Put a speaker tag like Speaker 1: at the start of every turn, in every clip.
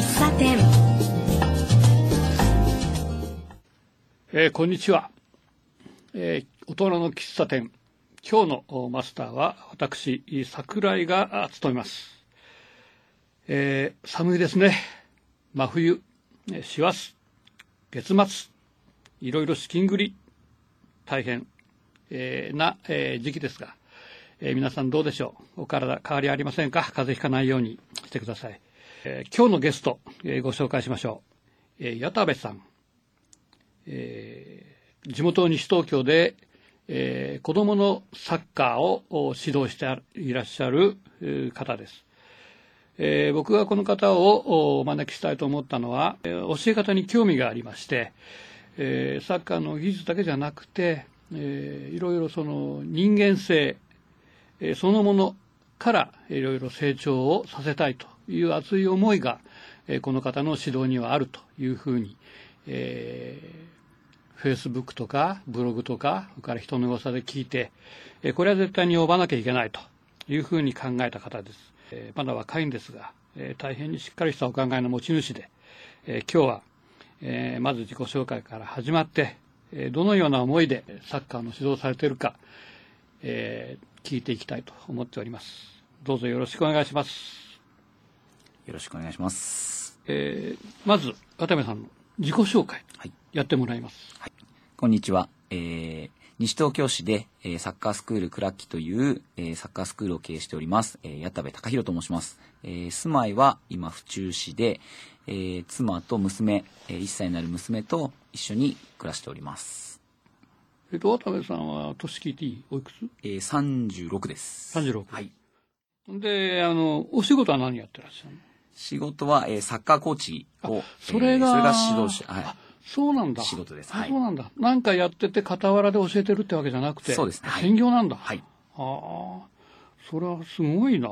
Speaker 1: 喫茶店。
Speaker 2: えーこんにちは、えー大人の喫茶店。今日のマスターは私桜井が務めます、えー寒いですね。真冬。え師走。月末。いろいろ資金繰り。大変、えーな、えー時期ですが、えー皆さんどうでしょう。お体変わりありませんか？風邪ひかないようにしてください、えー今日のゲスト、えーご紹介しましょう、えー矢田部さんえー地元西東京で、えー子供のサッカーを指導していらっしゃる方です。えー僕がこの方をお招きしたいと思ったのは、え教え方に興味がありまして、えーサッカーの技術だけじゃなくて、えーいろいろその人間性、えーそのものからいろいろ成長をさせたいという熱い思いが、えーこの方の指導にはあるというふうに、えー、Facebook とかブログとか、それから人の噂で聞いて、えーこれは絶対に呼ばなきゃいけないというふうに考えた方です。えーまだ若いんですが、えー大変にしっかりしたお考えの持ち主で、えー今日は、えーまず自己紹介から始まって、えーどのような思いでサッカーの指導されているか、えー聞いていきたいと思っております。どうぞよろしくお願いします。
Speaker 3: よろしくお願いします。
Speaker 2: えーまず、渡辺さんの自己紹介、
Speaker 3: はい。
Speaker 2: やってもらいます。
Speaker 3: はい。こんにちは。えー、西東京市で、えーサッカースクールクラッキという、えーサッカースクールを経営しております、えー、矢田部隆弘と申します。えー住まいは今府中市で、えー妻と娘、えー1歳になる娘と一緒に暮らしております。
Speaker 2: えっと、渡辺さんは年聞いていい？おいくつ？
Speaker 3: えー、36です。
Speaker 2: 36
Speaker 3: はい。
Speaker 2: で、あの、お仕事は何やってらっしゃるの？
Speaker 3: 仕事は、えーサッカーコーチを、
Speaker 2: それが、
Speaker 3: えーそれが指導者、はい
Speaker 2: あ。そうなんだ。
Speaker 3: 仕事です
Speaker 2: あ
Speaker 3: はい
Speaker 2: そうなんだ。なんかやってて傍らで教えてるってわけじゃなくて、
Speaker 3: そうですねはい
Speaker 2: 専業なんだ。
Speaker 3: はい。
Speaker 2: ああ、それはすごいな。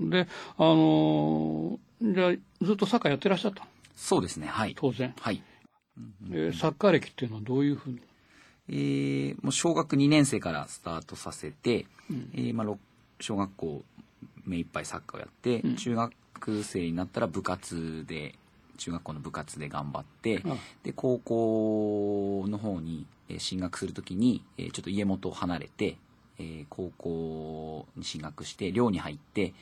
Speaker 2: で、あのーじゃあ、ずっとサッカーやってらっしゃったの？
Speaker 3: そうですね。はい。
Speaker 2: 当然。
Speaker 3: はい。
Speaker 2: えーサッカー歴っていうのはどういうふうに？
Speaker 3: えーもう小学2年生からスタートさせて、えーまあ、ろ小学校目いっぱいサッカーをやって、
Speaker 2: うん
Speaker 3: 中学生になったら部活で中学校の部活で頑張って、
Speaker 2: あ
Speaker 3: で高校の方にえー進学するときに、えーちょっと家元を離れて、えー高校に進学して寮に入って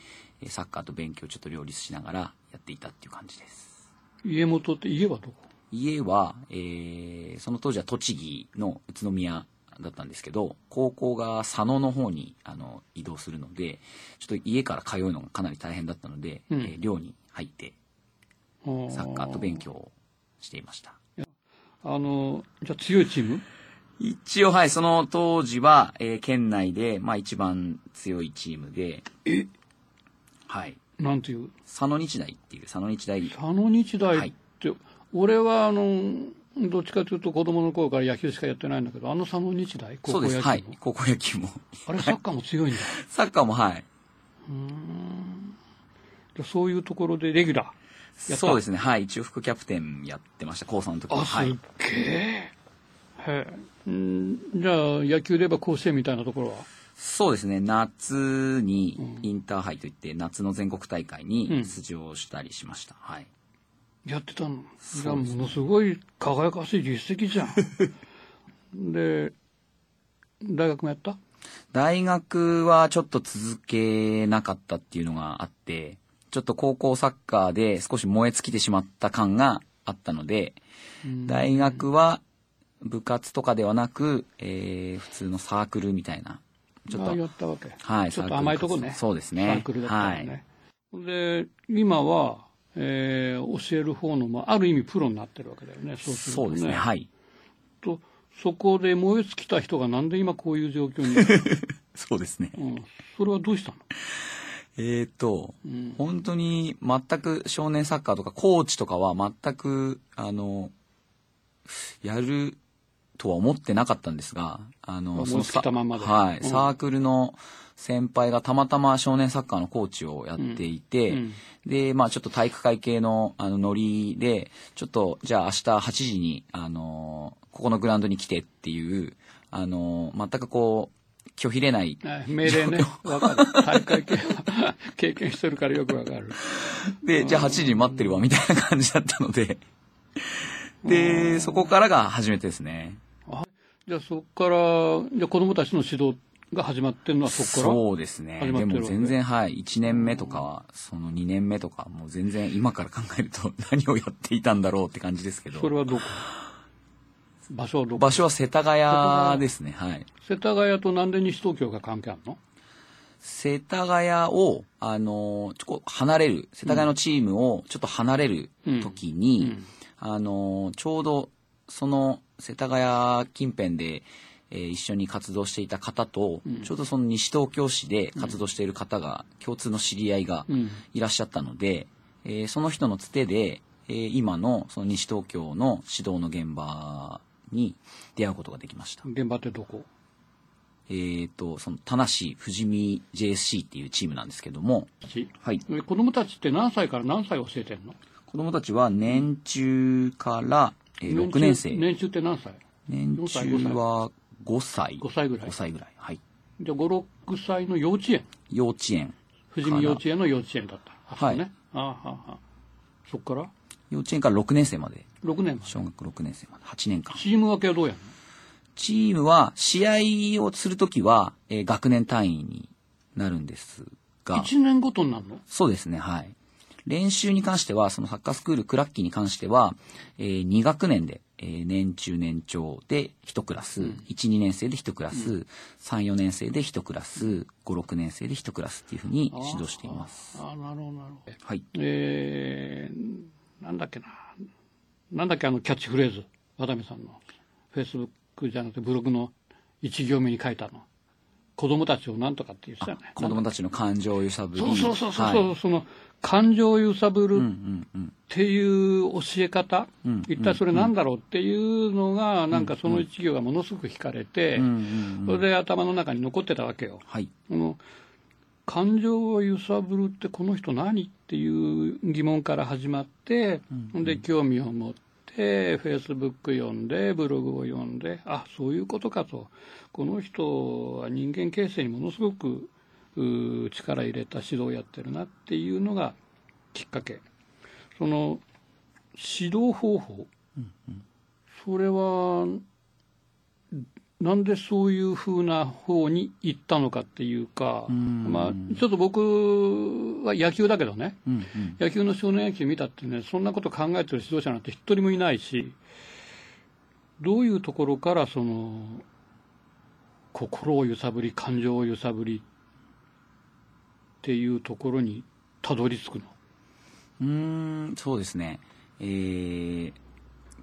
Speaker 3: えーサッカーと勉強をちょっと両立しながらやっていたっていう感じです。
Speaker 2: 家元って家はどこ？
Speaker 3: 家は、えーその当時は栃木の宇都宮だったんですけど高校が佐野の方にあの移動するのでちょっと家から通うのがかなり大変だったので、
Speaker 2: うん。
Speaker 3: えー寮に入ってサッカーと勉強をしていました。
Speaker 2: あの、じゃあ強いチーム？
Speaker 3: 一応はいその当時は、えー県内で、まあ、一番強いチームではい。
Speaker 2: なんていう？
Speaker 3: 佐野日大っていう佐野日大
Speaker 2: 佐野日大って、俺はあの、どっちかというと子供の頃から野球しかやってないんだけど、あの佐野日大？高校野球の、
Speaker 3: はい。高校野球も。
Speaker 2: あれサッカーも強いんだ。
Speaker 3: サッカーもはい。
Speaker 2: じゃあそういうところでレギュラー？やった。
Speaker 3: そうですね。はい。一応副キャプテンやってました。高3の時は。
Speaker 2: あ、すっ
Speaker 3: はい
Speaker 2: げえ。へえ。ん。じゃあ野球で言えば甲子園みたいなところは？
Speaker 3: そうですね。夏にインターハイといって夏の全国大会
Speaker 2: うん。
Speaker 3: に出場したりしました、はい
Speaker 2: やってたの。ものすごい輝かしい実績じゃん。で、大学もやった？
Speaker 3: 大学はちょっと続けなかったっていうのがあってちょっと高校サッカーで少し燃え尽きてしまった感があったので大学は部活とかではなく、えー普通のサークルみたいなちょっ
Speaker 2: あや
Speaker 3: と
Speaker 2: ったわけ。
Speaker 3: はい
Speaker 2: ちょっと甘いとこね。
Speaker 3: そうですね
Speaker 2: サークルだったのね。で、今は、えー教える方の、まあ、ある意味プロになってるわけだよね。そうすると
Speaker 3: そうですね。はい。
Speaker 2: と、そこで燃え尽きた人がなんで今こういう状況に、う
Speaker 3: そうですね。
Speaker 2: ん、それはどうしたの？
Speaker 3: えーと、
Speaker 2: ん。
Speaker 3: 本当に全く少年サッカーとかコーチとかは全くあのやるとは思ってなかったんですがあの
Speaker 2: 思いつきたまんまで。
Speaker 3: はい、
Speaker 2: うん。
Speaker 3: サークルの先輩がたまたま少年サッカーのコーチをやっていて、
Speaker 2: うん
Speaker 3: でまあちょっと体育会系のあのノリでちょっとじゃあ明日8時にあのここのグラウンドに来てっていうあの全くこう拒否れない。
Speaker 2: はい命令ね。わかる。大会系は 経験してるからよくわかる。
Speaker 3: で、じゃあ8時に待ってるわ、みたいな感じだったので。で、そこからが初めてですね。
Speaker 2: じゃあそこから、じゃあ子供たちの指導が始まってるのはそこから？
Speaker 3: そうですね。でも全然、はい。1年目とかは、その2年目とか、もう全然今から考えると 何をやっていたんだろうって感じですけど。
Speaker 2: それはどこ？場所はどこ？
Speaker 3: 場所は世田谷ですね。はい。
Speaker 2: 世田谷となんで西東京が関係あるの？
Speaker 3: 世田谷を、あの、ちょこ離れる、世田谷のチームをちょっと離れる時に、
Speaker 2: うん
Speaker 3: あの、ちょうど、その、世田谷近辺で、えー一緒に活動していた方と、ちょうどその西東京市で活動している方が、共通の知り合いが
Speaker 2: うん。
Speaker 3: いらっしゃったので、えーその人のつてで、えー今のその西東京の指導の現場に出会うことができました。
Speaker 2: 現場ってどこ？
Speaker 3: えっ、と、その、田無富士見 JSC っていうチームなんですけども、はい。
Speaker 2: え子供たちって何歳から何歳教えてんの？
Speaker 3: 子供たちは年中から、えー6年生。
Speaker 2: 年中って何歳？
Speaker 3: 年中は5歳。
Speaker 2: 5歳ぐらい
Speaker 3: 5歳ぐらい。はい。
Speaker 2: じゃあ5、6歳の幼稚園
Speaker 3: 幼稚園。
Speaker 2: 富士見幼稚園の幼稚園だった。あ
Speaker 3: はい。
Speaker 2: ああはあはあそっから？
Speaker 3: 幼稚園から6年生まで。
Speaker 2: 6年
Speaker 3: 小学6年生まで。8年間。
Speaker 2: チーム分けはどうやるの？
Speaker 3: チームは、試合をするときは、えー学年単位になるんですが。
Speaker 2: 1年ごとになるの？
Speaker 3: そうですね、はい。練習に関しては、そのサッカースクールクラッキーに関しては、えー2学年で、えー年中年長で1クラス、1、2年生で1クラス、3、4年生で1クラス、5、6年生で1クラスっていうふうに指導しています。
Speaker 2: ああなるほどなるほど。
Speaker 3: はい。
Speaker 2: えー、なんだっけな。なんだっけあのキャッチフレーズ。渡辺さんの。フェイスブックじゃなくてブログの一行目に書いたの子供たちをなんとかって言ってたよね
Speaker 3: 子供たちの感情を揺さぶり。
Speaker 2: そうそうそうそう、
Speaker 3: はい
Speaker 2: その感情を揺さぶるっ
Speaker 3: うんうんうん。
Speaker 2: ていう教え方、
Speaker 3: うん
Speaker 2: 一体それなんだろうっていうのが、なんかその一行がものすごく惹かれて、
Speaker 3: うんうんうん。
Speaker 2: それで頭の中に残ってたわけよ。
Speaker 3: はい。
Speaker 2: この感情を揺さぶるってこの人何っていう疑問から始まって、で興味を持ってフェイスブック読んでブログを読んであそういうことかと。この人は人間形成にものすごくうー力入れた指導をやってるなっていうのがきっかけ。その指導方法、それはなんでそういうふうな方に行ったのかっていうか、
Speaker 3: ん
Speaker 2: まあ、ちょっと僕は野球だけどね、
Speaker 3: うんうん。
Speaker 2: 野球の少年野球見たってね、そんなこと考えてる指導者なんて一人もいないし、どういうところからその、心を揺さぶり、感情を揺さぶりっていうところにたどり着くの？
Speaker 3: うーん、そうですね。えー、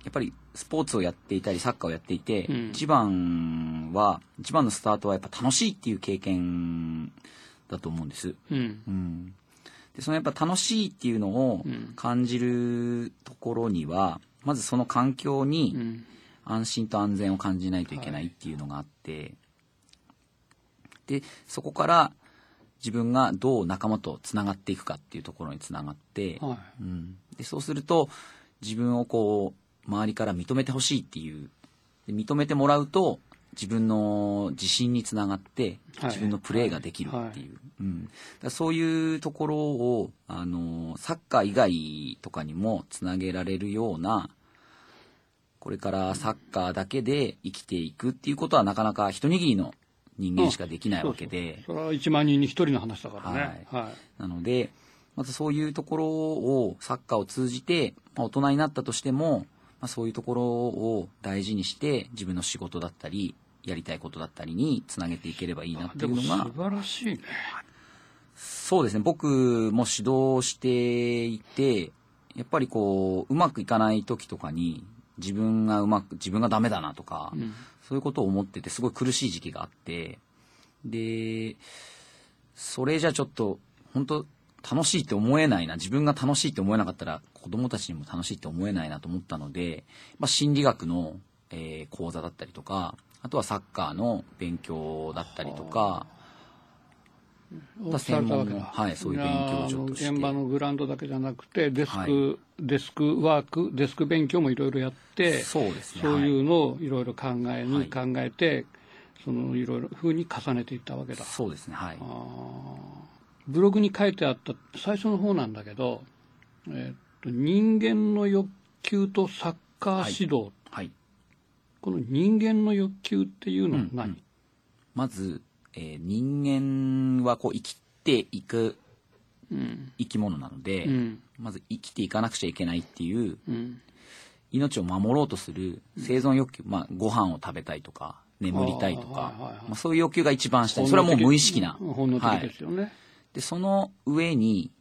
Speaker 3: やっぱりスポーツをやっていたり、サッカーをやっていて、
Speaker 2: うん
Speaker 3: 一番は、一番のスタートはやっぱ楽しいっていう経験だと思うんです。
Speaker 2: うん。
Speaker 3: うん。で、そのやっぱ楽しいっていうのを
Speaker 2: うん
Speaker 3: 感じるところには、まずその環境
Speaker 2: う
Speaker 3: に
Speaker 2: ん。
Speaker 3: 安心と安全を感じないといけないっていうのがあって、で、そこから自分がどう仲間とつながっていくかっていうところにつながって、
Speaker 2: はい。
Speaker 3: うん、でそうすると自分をこう周りから認めてほしいっていう。で認めてもらうと自分の自信につながって
Speaker 2: はい。
Speaker 3: 自分のプレーができるっていう、うん、だそういうところをあのサッカー以外とかにもつなげられるようなこれからサッカーだけで生きていくっていうことはなかなか一握りの人間しかできないわけで。
Speaker 2: それは1万人に1人の話だからね。はい。
Speaker 3: なので、まずそういうところを、サッカーを通じて、まあ、大人になったとしても、まあ、そういうところを大事にして、自分の仕事だったり、やりたいことだったりにつなげていければいいなっていうのが
Speaker 2: 素、晴らしいね。
Speaker 3: そうですね、僕も指導していて、やっぱりこう、うまくいかない時とかに、自分がうまく、自分がダメだなとか、
Speaker 2: うん。
Speaker 3: そういうことを思ってて、すごい苦しい時期があって、で、それじゃちょっと、本当楽しいって思えないな、自分が楽しいって思えなかったら、子供たちにも楽しいって思えないなと思ったので、まあ、心理学の、えー講座だったりとか、あとはサッカーの勉強だったりとか、
Speaker 2: だ
Speaker 3: 専門のはいそういう勉強所として
Speaker 2: 現場のグラウンドだけじゃなくてデスク、
Speaker 3: はい
Speaker 2: デスクワークデスク勉強もいろいろやって
Speaker 3: そうですね。
Speaker 2: そう
Speaker 3: はい
Speaker 2: いうのをいろいろ考えに
Speaker 3: はい
Speaker 2: 考えて、そのいろいろ風に重ねていったわけだ。
Speaker 3: そうですね。はい。
Speaker 2: あーブログに書いてあった最初の方なんだけど、えーっと人間の欲求とサッカー指導、
Speaker 3: はい。
Speaker 2: この人間の欲求っていうのは何、
Speaker 3: うん。まず、えー人間はこう生きていく
Speaker 2: うん。
Speaker 3: 生き物なので、
Speaker 2: うん。
Speaker 3: まず生きていかなくちゃいけないっていう
Speaker 2: うん。
Speaker 3: 命を守ろうとする生存欲求、まあ、ご飯を食べたいとか眠りたいとか、まあ、そういう欲求が一番下にそれはもう無意識な、
Speaker 2: 本能的
Speaker 3: はい
Speaker 2: ですよね、
Speaker 3: でその上に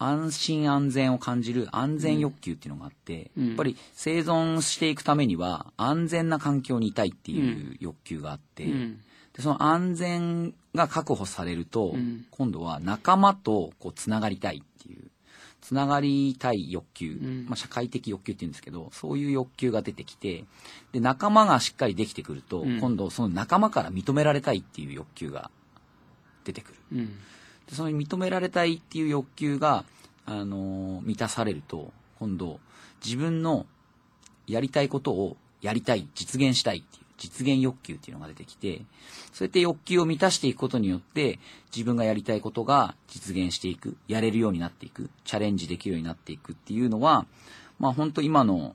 Speaker 3: 安心安全を感じる安全欲求っていうのがあって、
Speaker 2: うん。
Speaker 3: やっぱり生存していくためには安全な環境にいたいっていう欲求があって、
Speaker 2: うん。
Speaker 3: でその安全が確保されると、
Speaker 2: うん。
Speaker 3: 今度は仲間とこうつながりたいっていうつながりたい欲求、
Speaker 2: ん。
Speaker 3: まあ、社会的欲求っていうんですけどそういう欲求が出てきてで仲間がしっかりできてくると、
Speaker 2: うん。
Speaker 3: 今度その仲間から認められたいっていう欲求が出てくる。
Speaker 2: うん。
Speaker 3: でその認められたいっていう欲求が、あのー満たされると今度自分のやりたいことをやりたい実現したいっていう実現欲求っていうのが出てきてそうやって欲求を満たしていくことによって自分がやりたいことが実現していくやれるようになっていくチャレンジできるようになっていくっていうのはまあ本当今の、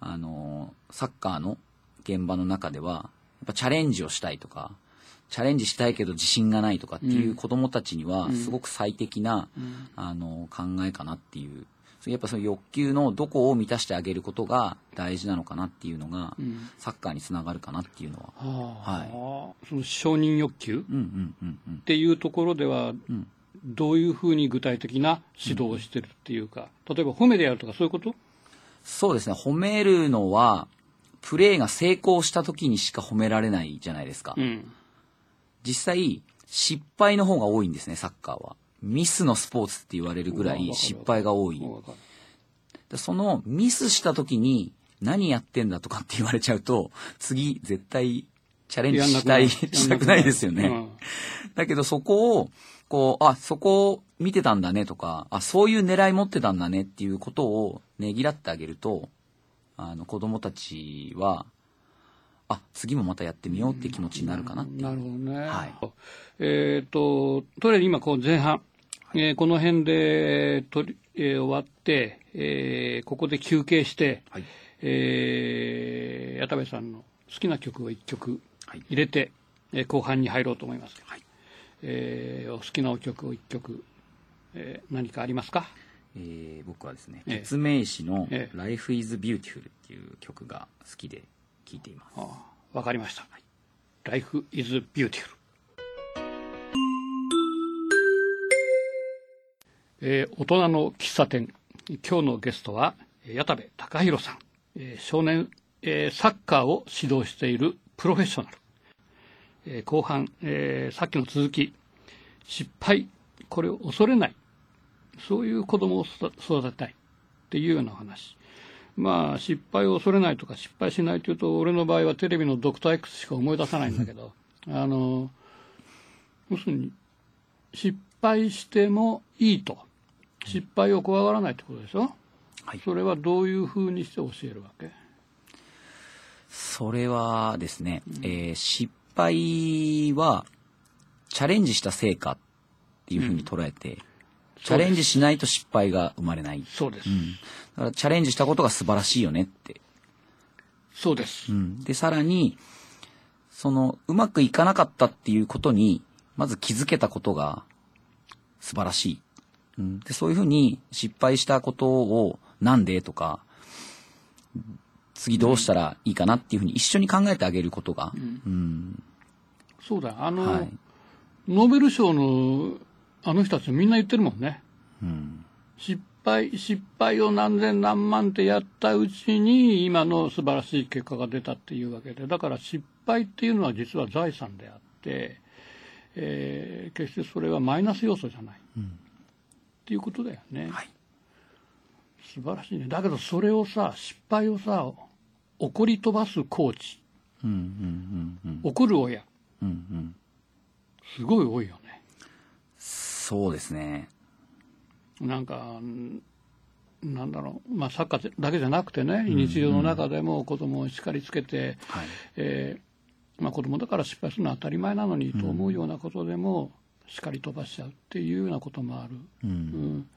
Speaker 3: あのーサッカーの現場の中ではやっぱチャレンジをしたいとかチャレンジしたいけど自信がないとかっていう子供たちにはすごく最適な、あの考えかなっていう。やっぱその欲求のどこを満たしてあげることが大事なのかなっていうのが、
Speaker 2: ん。
Speaker 3: サッカーにつながるかなっていうのは、
Speaker 2: はあ。その承認欲求？っ
Speaker 3: うんうんうんうん。
Speaker 2: ていうところでは
Speaker 3: ん。
Speaker 2: どういうふうに具体的な指導をしてるっていうか、例えば褒めでやるとかそういうこと？
Speaker 3: そうですね。褒めるのはプレーが成功した時にしか褒められないじゃないですか、
Speaker 2: うん
Speaker 3: 実際失敗の方が多いんですねサッカーは。ミスのスポーツって言われるぐらい失敗が多い。そのミスした時に何やってんだとかって言われちゃうと、次絶対チャレンジしたい、したくないですよね。
Speaker 2: うん。
Speaker 3: だけどそこを、こう、あ、そこを見てたんだねとか、あ、そういう狙い持ってたんだねっていうことをねぎらってあげると、あの、子供たちは、あ、次もまたやってみようって気持ちになるかなっていう。
Speaker 2: なるほどね。
Speaker 3: はい。
Speaker 2: えっ、と、とりあえず今こう前半、えーこの辺で取り、えー終わって、えーここで休憩して、
Speaker 3: はい。
Speaker 2: えー矢田部さんの好きな曲を1曲
Speaker 3: はい。
Speaker 2: 入れて、えー後半に入ろうと思います。
Speaker 3: はい。
Speaker 2: えーお好きなお曲を1曲、えー何かありますか？
Speaker 3: えー僕はですね、
Speaker 2: ええ。
Speaker 3: 決命詞の
Speaker 2: ええ。
Speaker 3: Life is Beautiful っていう曲が好きで聴いています。
Speaker 2: ああわかりました。Life is beautiful. えー大人の喫茶店。今日のゲストは、え矢田部隆弘さん。えー少年、えーサッカーを指導しているプロフェッショナル。えー後半、えーさっきの続き、失敗、これを恐れない。そういう子供を育育てたいっていうようなお話。まあ、失敗を恐れないとか失敗しないというと、俺の場合はテレビのドクター X しか思い出さないんだけど、あの、要するに、失敗してもいいと。失敗を怖がらないってことでしょ？
Speaker 3: はい。
Speaker 2: それはどういうふうにして教えるわけ？
Speaker 3: それはですね、えー失敗はチャレンジした成果っていうふうに捉えて、チャレンジしないと失敗が生まれない。
Speaker 2: そうです。
Speaker 3: うん、だからチャレンジしたことが素晴らしいよねって。
Speaker 2: そうです
Speaker 3: う。ん、で、さらに、その、うまくいかなかったっていうことに、まず気づけたことが素晴らしい。うん、でそういうふうに失敗したことをなんでとか、次どうしたらいいかなっていうふうに一緒に考えてあげることが、うん
Speaker 2: そうだ。あの、
Speaker 3: はい
Speaker 2: ノーベル賞のあの人たちみんな言ってるもんね。
Speaker 3: うん
Speaker 2: 失敗、失敗を何千何万ってやったうちに今の素晴らしい結果が出たっていうわけで、だから失敗っていうのは実は財産であって、えー決してそれはマイナス要素じゃない。っていうことだよね。
Speaker 3: はい
Speaker 2: 素晴らしいね。だけどそれをさ、失敗をさ、怒り飛ばすコーチ、
Speaker 3: うんうんうん
Speaker 2: 怒る親、
Speaker 3: うんうんうん
Speaker 2: すごい多いよね。
Speaker 3: そうですね。
Speaker 2: なんか、んなんだろう、まあ、サッカーだけじゃなくてね、日常の中でも子供を叱りつけて、
Speaker 3: はい。
Speaker 2: えーまあ、子供だから失敗するのは当たり前なのにと思うようなことでも、叱り飛ばしちゃうっていうようなこともある、
Speaker 3: うん。
Speaker 2: うん。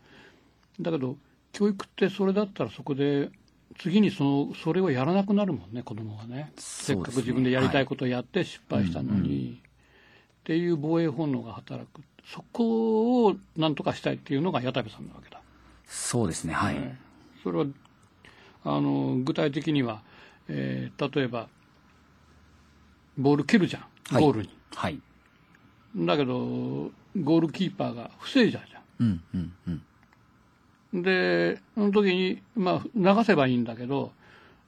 Speaker 2: だけど教育ってそれだったらそこで次にそのそれをやらなくなるもんね子供がね。せっかく自分でやりたいことをやって失敗したのに、っていう防衛本能が働くそこをなんとかしたいっていうのが矢田部さんなわけだ、
Speaker 3: そうですね。はい。
Speaker 2: ねそれはあの具体的には、えー例えばボール蹴るじゃん
Speaker 3: はい
Speaker 2: ゴールに、
Speaker 3: はい。
Speaker 2: だけどゴールキーパーが防いじゃうじゃん
Speaker 3: うん、うん、うん。
Speaker 2: で、その時に、まあ、流せばいいんだけど、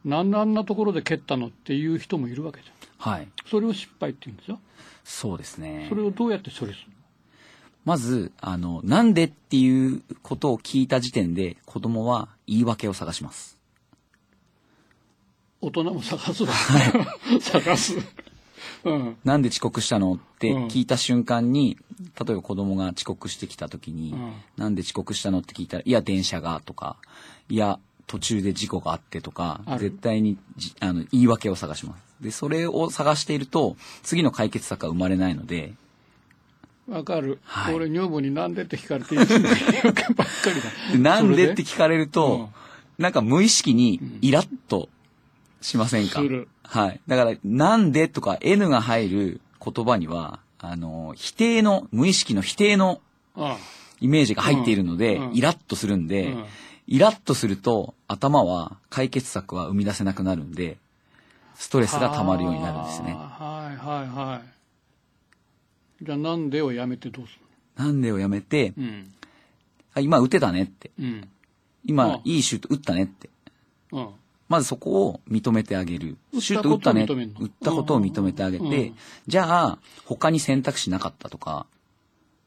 Speaker 2: なんであんなところで蹴ったのっていう人もいるわけじゃん。
Speaker 3: はい。
Speaker 2: それを失敗って言うんですよ。
Speaker 3: そうですね
Speaker 2: そ。れをどうやって処理する
Speaker 3: まず、あの、なんでっていうことを聞いた時点で、子供は言い訳を探します。
Speaker 2: の大人も探すわ。探す。うん。
Speaker 3: なんで遅刻したの？って
Speaker 2: うん
Speaker 3: 聞いた瞬間に、例えば子供が遅刻してきた時に、
Speaker 2: うん
Speaker 3: なんで遅刻したの？って聞いたら、いや、電車がとか、いや、途中で事故があってとか絶対にじあの言い訳を探します。で、それを探していると、次の解決策が生まれないので、
Speaker 2: わかる。
Speaker 3: はい。
Speaker 2: 俺、女房になんでって聞かれて、
Speaker 3: なんでって
Speaker 2: そ
Speaker 3: 聞かれると、なんか無意識にイラッとしませんか、
Speaker 2: する。
Speaker 3: はい。だから、なんでとか N が入る言葉には、あの、否定の、無意識の否定のイメージが入っているので、
Speaker 2: うん。うん。
Speaker 3: イラッとするんで、
Speaker 2: うん。
Speaker 3: イラッとすると頭は解決策は生み出せなくなるんで、ストレスが溜まるようになるんですね。
Speaker 2: はいはいはい。じゃあ、なんでをやめてどうす
Speaker 3: なんでをやめて、
Speaker 2: るうん。
Speaker 3: あ今打てたねって。
Speaker 2: うん。うん
Speaker 3: 今、いいシュート打ったねって。
Speaker 2: うん。
Speaker 3: まずそこを認めてあげる。シュート打ったね。打ったことを認めてあげて、じゃあ、他に選択肢なかったとか、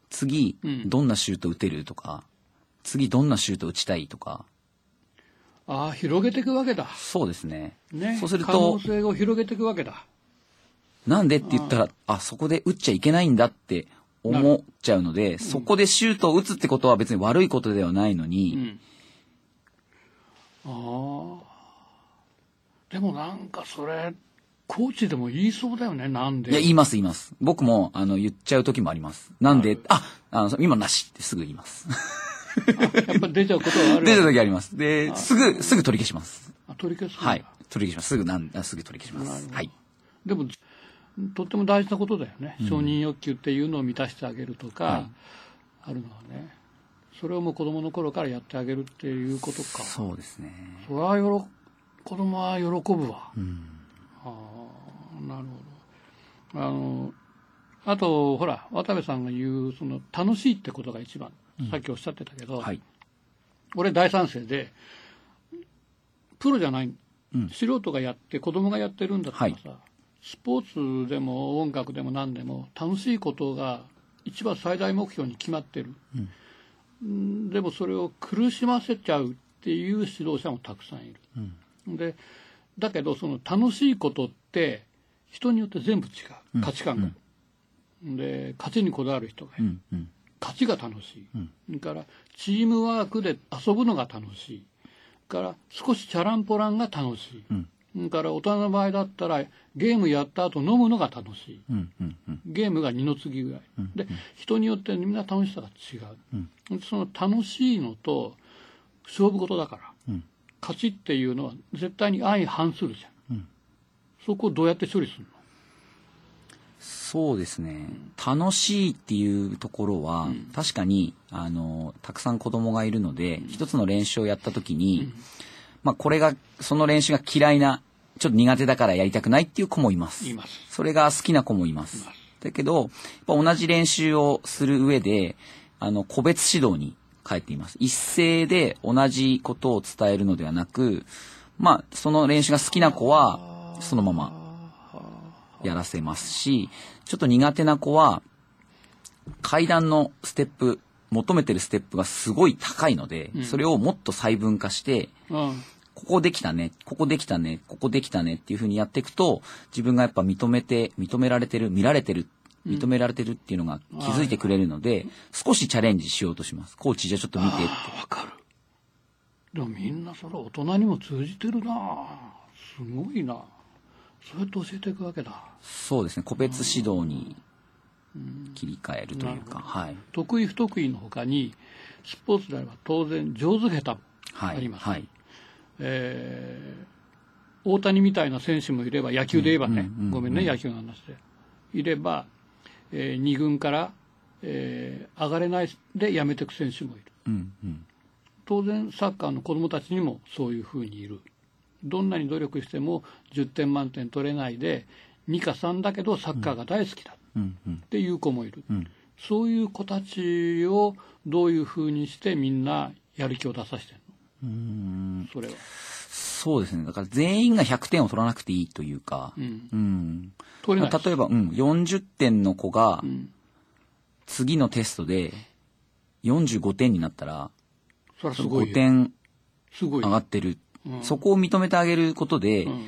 Speaker 3: 次、
Speaker 2: うん
Speaker 3: どんなシュート打てるとか、次どんなシュート打ちたいとか、
Speaker 2: ああ、広げていくわけだ。
Speaker 3: そうですね。
Speaker 2: ね。
Speaker 3: そうする
Speaker 2: 可能
Speaker 3: と、
Speaker 2: 性を広げていくわけだ。
Speaker 3: なんでって言ったら、あ、そこで打っちゃいけないんだって思っちゃうので、そこでシュートを打つってことは別に悪いことではないの
Speaker 2: う
Speaker 3: に、
Speaker 2: ん。ああ。でもなんかそれ、コーチでも言いそうだよね、なんで。
Speaker 3: いや、言います言います。僕も、あの、言っちゃう時もあります。なんで、あ、あの、今なしってすぐ言います。
Speaker 2: やっぱ出ちゃうことはある
Speaker 3: 出た
Speaker 2: わけ
Speaker 3: 時あります。で、すぐ、すぐ取り消します。
Speaker 2: あ取り消す
Speaker 3: はい。取り消します。すぐなん、あすぐ取り消します。はい。
Speaker 2: でも、とっても大事なことだよね。承認欲求っていうのを満たしてあげるとか、
Speaker 3: はい
Speaker 2: あるのはね。それをもう子供の頃からやってあげるっていうことか。
Speaker 3: そうですね。
Speaker 2: それはよろ、子供は喜ぶわ。
Speaker 3: うん。
Speaker 2: ああ、なるほど。あの、あと、ほら、渡部さんが言う、その、楽しいってことが一番、さっきおっしゃってたけど、
Speaker 3: はい。
Speaker 2: 俺大賛成で、プロじゃない、
Speaker 3: うん
Speaker 2: 素人がやって、子供がやってるんだったらさ、スポーツでも音楽でも何でも、楽しいことが一番最大目標に決まってる。うん。でもそれを苦しませちゃうっていう指導者もたくさんいる。でだけどその楽しいことって人によって全部違う。価値観が、で勝ちにこだわる人がいる、
Speaker 3: うん。うん。
Speaker 2: 勝ちが楽しい、それからチームワークで遊ぶのが楽しい。それから少しチャランポランが楽しい、
Speaker 3: うん。
Speaker 2: から大人の場合だったらゲームやった後飲むのが楽しい。
Speaker 3: うん。うん。うん。
Speaker 2: ゲームが二の次ぐらい、で人によってみんな楽しさが違う、その楽しいのと勝負事だから、
Speaker 3: うん。
Speaker 2: 勝ちっていうのは絶対に相反するじゃん、そこをどうやって処理するの？
Speaker 3: そうですね。楽しいっていうところは、確かに、あの、たくさん子供がいるので、一つの練習をやった時に、まあ、これが、その練習が嫌いな、ちょっと苦手だからやりたくないっていう子もいます。
Speaker 2: 言います
Speaker 3: それが好きな子もいます。
Speaker 2: います
Speaker 3: だけど、同じ練習をする上で、あの、個別指導に変えています。一斉で同じことを伝えるのではなく、まあ、その練習が好きな子は、そのままやらせますし、ちょっと苦手な子は、階段のステップ、求めてるステップがすごい高いので、それをもっと細分化して、
Speaker 2: うん
Speaker 3: ここできたね、ここできたね、ここできたねっていう風にやっていくと、自分がやっぱ認めて、認められてる、見られてる、認められてるっていうのが気づいてくれるので、少しチャレンジしようとします。コーチじゃあちょっと見てって。
Speaker 2: あわかるでもみんなそれ大人にも通じてるなすごいなそうやって教えていくわけだ。
Speaker 3: そうですね。個別指導に切り替えるというか、はい。
Speaker 2: 得意不得意のほかに、スポーツであれば当然上手下手も
Speaker 3: はい。
Speaker 2: あります。
Speaker 3: はい。
Speaker 2: えー大谷みたいな選手もいれば、野球で言えばね、
Speaker 3: うんうんうん
Speaker 2: ごめんね、野球の話で。いれば、え2軍から、えー上がれないで辞めていく選手もいる。
Speaker 3: うんうん。
Speaker 2: 当然、サッカーの子供たちにもそういうふうにいる。どんなに努力しても10点満点取れないで、2か3だけどサッカーが大好きだ
Speaker 3: うんうん。
Speaker 2: っていう子もいる。
Speaker 3: うん。
Speaker 2: そういう子たちをどういうふうにしてみんなやる気を出させてる
Speaker 3: うーん
Speaker 2: のそれは。
Speaker 3: そうですね。だから全員が100点を取らなくていいというか、
Speaker 2: うん。
Speaker 3: うん。例えば、うん、40点の子が
Speaker 2: うん。
Speaker 3: 次のテストで45点になったら、
Speaker 2: それはすごい
Speaker 3: 5
Speaker 2: よ。
Speaker 3: 点
Speaker 2: すごい
Speaker 3: 上がってる。
Speaker 2: うん
Speaker 3: そこを認めてあげることで、
Speaker 2: うん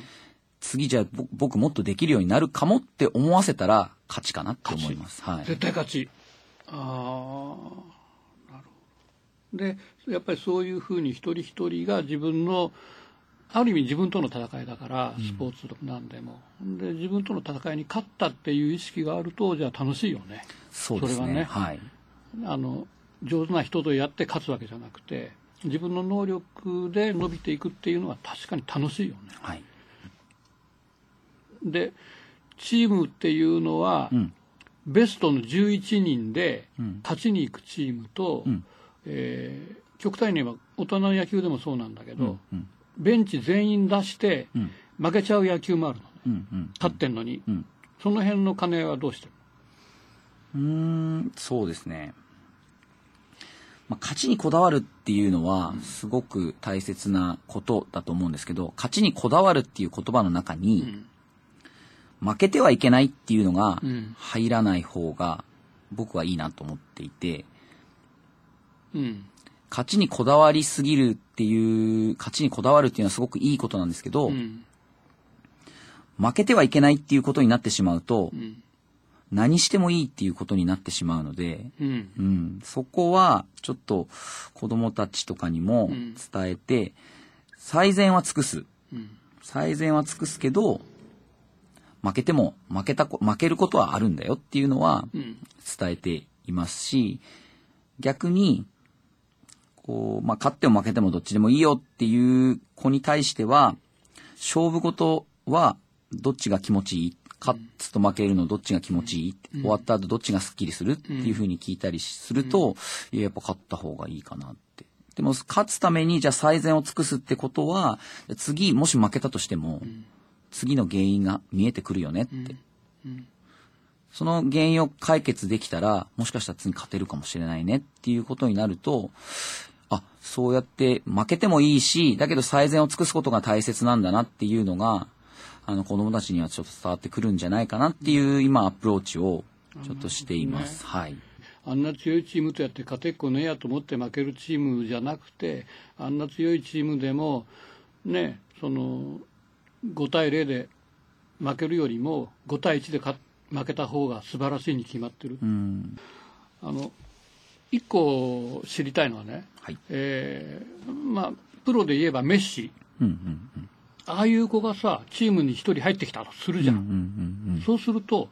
Speaker 3: 次じゃ僕もっとできるようになるかもって思わせたら勝ちかなって思います。はい。
Speaker 2: 絶対勝ち。ああ、なるほど。で、やっぱりそういうふうに一人一人が自分の、ある意味自分との戦いだから、スポーツなんでも。で、自分との戦いに勝ったっていう意識があると、じゃあ楽しいよね。
Speaker 3: そうですね。
Speaker 2: それはね
Speaker 3: はい。
Speaker 2: あの、上手な人とやって勝つわけじゃなくて、自分の能力で伸びていくっていうのは確かに楽しいよね。
Speaker 3: はい。
Speaker 2: で、チームっていうのは、
Speaker 3: うん。
Speaker 2: ベストの11人で
Speaker 3: うん
Speaker 2: 勝ちに行くチームと、
Speaker 3: うん
Speaker 2: えー極端に言えば大人の野球でもそうなんだけど、
Speaker 3: うん。
Speaker 2: ベンチ全員出して
Speaker 3: うん。
Speaker 2: 負けちゃう野球もあるのね
Speaker 3: うん。うん。
Speaker 2: 勝ってんのに、
Speaker 3: うん。
Speaker 2: その辺の金はどうしてる
Speaker 3: うーん、そうですね。まあ、勝ちにこだわるっていうのは、すごく大切なことだと思うんですけど、勝ちにこだわるっていう言葉の中に、負けてはいけないっていうのが
Speaker 2: うん。
Speaker 3: 入らない方が、僕はいいなと思っていて、
Speaker 2: うん。
Speaker 3: 勝ちにこだわりすぎるっていう、勝ちにこだわるっていうのはすごくいいことなんですけど、
Speaker 2: うん。
Speaker 3: 負けてはいけないっていうことになってしまうと
Speaker 2: う、ん。
Speaker 3: 何してもいいっていうことになってしまうので、
Speaker 2: うん。
Speaker 3: うん、そこはちょっと子供たちとかにも
Speaker 2: うん。
Speaker 3: 伝えて、最善は尽くす。
Speaker 2: うん。
Speaker 3: 最善は尽くすけど、負けても負けたこ、負けることはあるんだよっていうのは
Speaker 2: うん。
Speaker 3: 伝えていますし、逆に、こう、まあ、勝っても負けてもどっちでもいいよっていう子に対しては、勝負事はどっちが気持ちいい？勝つと負けるのどっちが気持ちいい、終わった後どっちがスッキリするっていうふうに聞いたりすると、いや、やっぱ勝った方がいいかなって。でも、勝つために、じゃあ最善を尽くすってことは、次、もし負けたとしても、次の原因が見えてくるよねって。その原因を解決できたら、もしかしたら次勝てるかもしれないねっていうことになると、あ、そうやって負けてもいいし、だけど最善を尽くすことが大切なんだなっていうのが、あの子供たちにはちょっと伝わってくるんじゃないかなっていう今アプローチをちょっとしています。はい。
Speaker 2: あんな強いチームとやって勝てっこねえやと思って負けるチームじゃなくてあんな強いチームでもねその5対0で負けるよりも5対1で勝負けた方が素晴らしいに決まってる、
Speaker 3: うん。
Speaker 2: あの一個知りたいのはね、
Speaker 3: はい。
Speaker 2: えーまあプロで言えばメッシ
Speaker 3: うんうんうん。
Speaker 2: ああいう子がさチームに1人入ってきたとするじゃん、
Speaker 3: うんうんうん
Speaker 2: そうすると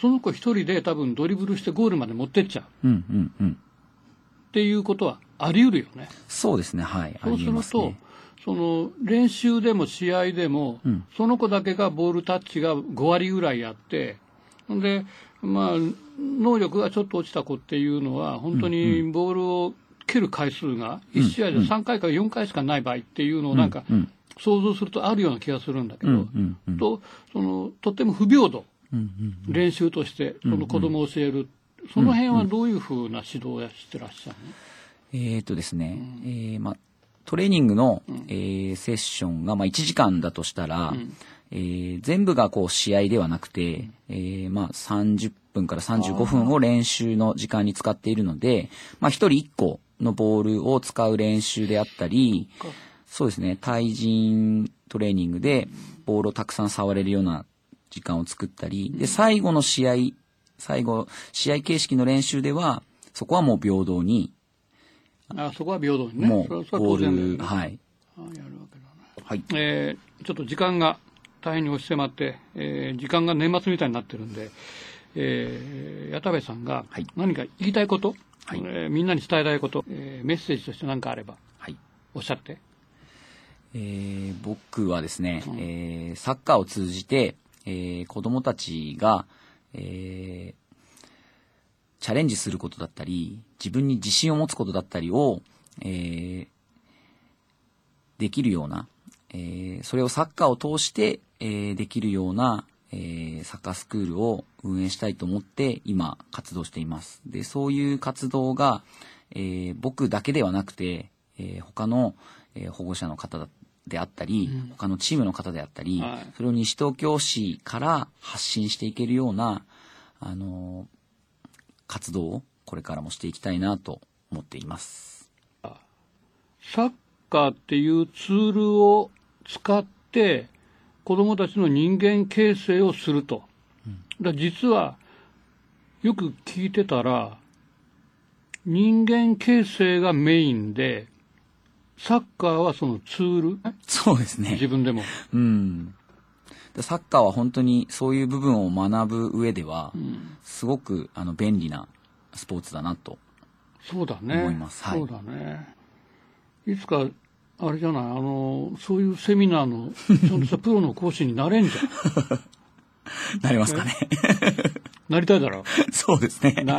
Speaker 2: その子1人で多分ドリブルしてゴールまで持ってっちゃう
Speaker 3: うん。うんうんうん。
Speaker 2: っていうことはあり得るよね。
Speaker 3: そうですね、はい。あ
Speaker 2: そうすると、
Speaker 3: ね。
Speaker 2: その練習でも試合でも、
Speaker 3: うん。
Speaker 2: その子だけがボールタッチが5割ぐらいあって、で、まあ、能力がちょっと落ちた子っていうのは、本当にボールを蹴る回数が1試合で3回から4回しかない場合っていうのをなんか想像するとあるような気がするんだけど。とそのとっても不平等、練習としてその子供を教える、その辺はどういうふうな指導をしてらっしゃるの、
Speaker 3: えー、とですね、えーまあ、トレーニングの、えーセッションが、まあ、1時間だとしたら、えー全部がこう試合ではなくて、えーまあ、30分から35分を練習の時間に使っているので、まあ、1人1個のボールを使う練習であったり、そうですね、対人トレーニングでボールをたくさん触れるような時間を作ったり、で、最後の試合、最後、試合形式の練習では、そこはもう平等に、
Speaker 2: あそこは平等にね。
Speaker 3: もう
Speaker 2: は
Speaker 3: い。
Speaker 2: あやるわけだね。
Speaker 3: はい。
Speaker 2: えーちょっと時間が大変に押し迫って、えー時間が年末みたいになってるんで、えー矢田部さんが
Speaker 3: はい
Speaker 2: 何か言いたいこと、
Speaker 3: はい
Speaker 2: えーみんなに伝えたいこと、えーメッセージとして何かあれば
Speaker 3: はい。
Speaker 2: おっしゃって。
Speaker 3: えー僕はですね、えーサッカーを通じて、えー子供たちが、えーチャレンジすることだったり、自分に自信を持つことだったりを、えーできるような、えーそれをサッカーを通して、えーできるような、えーサッカースクールを運営したいと思って今活動しています。で、そういう活動が、えー僕だけではなくて、えー他の、えー保護者の方であったり、他のチームの方であったり、
Speaker 2: はい
Speaker 3: それを西東京市から発信していけるような、あのー活動をこれからもしていきたいなと思っています。
Speaker 2: サッカーっていうツールを使って子供たちの人間形成をすると。だ実はよく聞いてたら人間形成がメインでサッカーはそのツール
Speaker 3: そうですね。
Speaker 2: 自分でも。
Speaker 3: うん。でサッカーは本当にそういう部分を学ぶ上では、すごくあの便利なスポーツだなと。
Speaker 2: そうだね。
Speaker 3: 思いますはい
Speaker 2: そうだね。いつか、あれじゃない、あの、そういうセミナーの、ちゃんとしたプロの講師になれんじゃん。
Speaker 3: なりますかね。
Speaker 2: なりたいだろ？
Speaker 3: そうですね。
Speaker 2: な、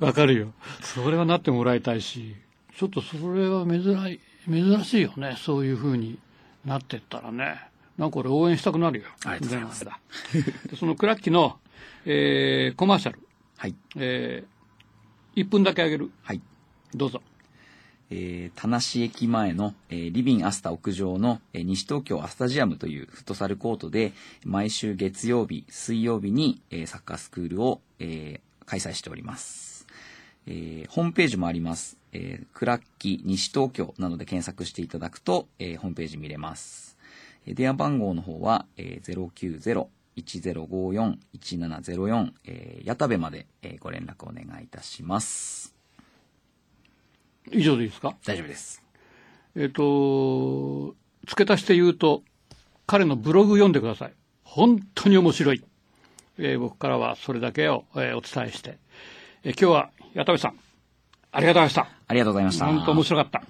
Speaker 2: わかるよ。それはなってもらいたいし、ちょっとそれは珍い、珍しいよね。そういう風になってったらね。なんか俺応援したくなるよ。
Speaker 3: ありがとうございます
Speaker 2: そのクラッキの、えーコマーシャル、
Speaker 3: はい。
Speaker 2: えー1分だけあげる。
Speaker 3: はい。
Speaker 2: どうぞ。
Speaker 3: えー、田無駅前の、えーリビンアスタ屋上の、えー西東京アスタジアムというフットサルコートで、毎週月曜日、水曜日に、えーサッカースクールを、えー開催しております。えーホームページもあります。えークラッキ西東京などで検索していただくと、えーホームページ見れます。えー電話番号の方は、えー、090-1054-1704、えー、矢田部まで、えーご連絡お願いいたします。
Speaker 2: 以上でいいですか？
Speaker 3: 大丈夫です。
Speaker 2: えっ、と、付け足して言うと、彼のブログ読んでください。本当に面白い。えー僕からはそれだけを、えーお伝えして、えー今日は矢田部さん、ありがとうございました。
Speaker 3: ありがとうございました。
Speaker 2: 本当面白かった。